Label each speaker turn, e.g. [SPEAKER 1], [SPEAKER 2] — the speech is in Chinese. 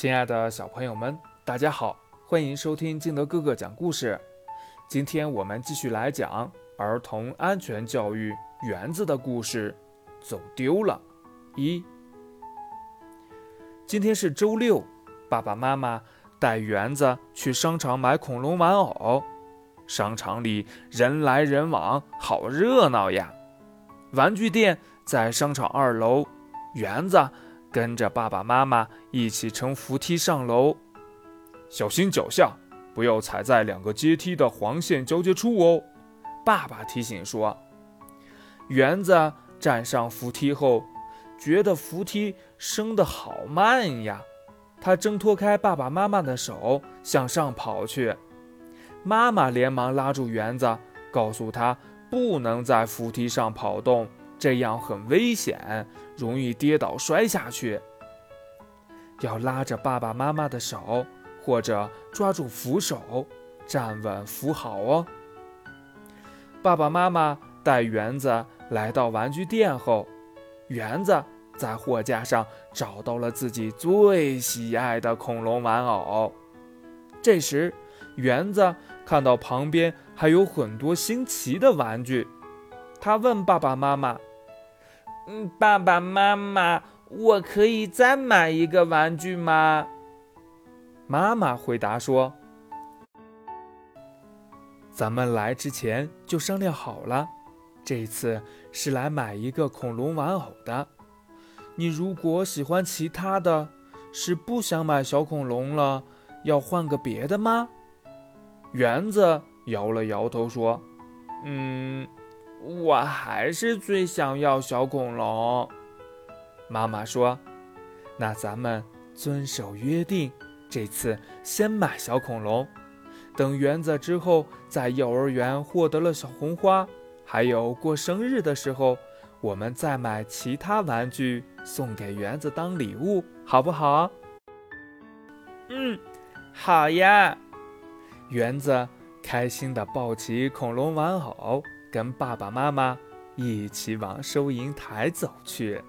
[SPEAKER 1] 亲爱的小朋友们，大家好，欢迎收听金德哥哥讲故事。今天我们继续来讲儿童安全教育园子的故事。走丢了，一。今天是周六，爸爸妈妈带园子去商场买恐龙玩偶。商场里人来人往，好热闹呀！玩具店在商场二楼，园子。跟着爸爸妈妈一起乘扶梯上楼，小心脚下，不要踩在两个阶梯的黄线交接处哦。爸爸提醒说。园子站上扶梯后，觉得扶梯升得好慢呀。他挣脱开爸爸妈妈的手，向上跑去。妈妈连忙拉住园子，告诉他不能在扶梯上跑动。这样很危险，容易跌倒摔下去。要拉着爸爸妈妈的手，或者抓住扶手，站稳扶好哦。爸爸妈妈带园子来到玩具店后，园子在货架上找到了自己最喜爱的恐龙玩偶。这时，园子看到旁边还有很多新奇的玩具，他问爸爸妈妈。
[SPEAKER 2] 爸爸妈妈，我可以再买一个玩具吗？
[SPEAKER 1] 妈妈回答说：“咱们来之前就商量好了，这次是来买一个恐龙玩偶的。你如果喜欢其他的，是不想买小恐龙了，要换个别的吗？”园子摇了摇头说：“
[SPEAKER 2] 嗯。”我还是最想要小恐龙。
[SPEAKER 1] 妈妈说：“那咱们遵守约定，这次先买小恐龙，等园子之后在幼儿园获得了小红花，还有过生日的时候，我们再买其他玩具送给园子当礼物，好不好？”“
[SPEAKER 2] 嗯，好呀。”
[SPEAKER 1] 园子开心地抱起恐龙玩偶。跟爸爸妈妈一起往收银台走去。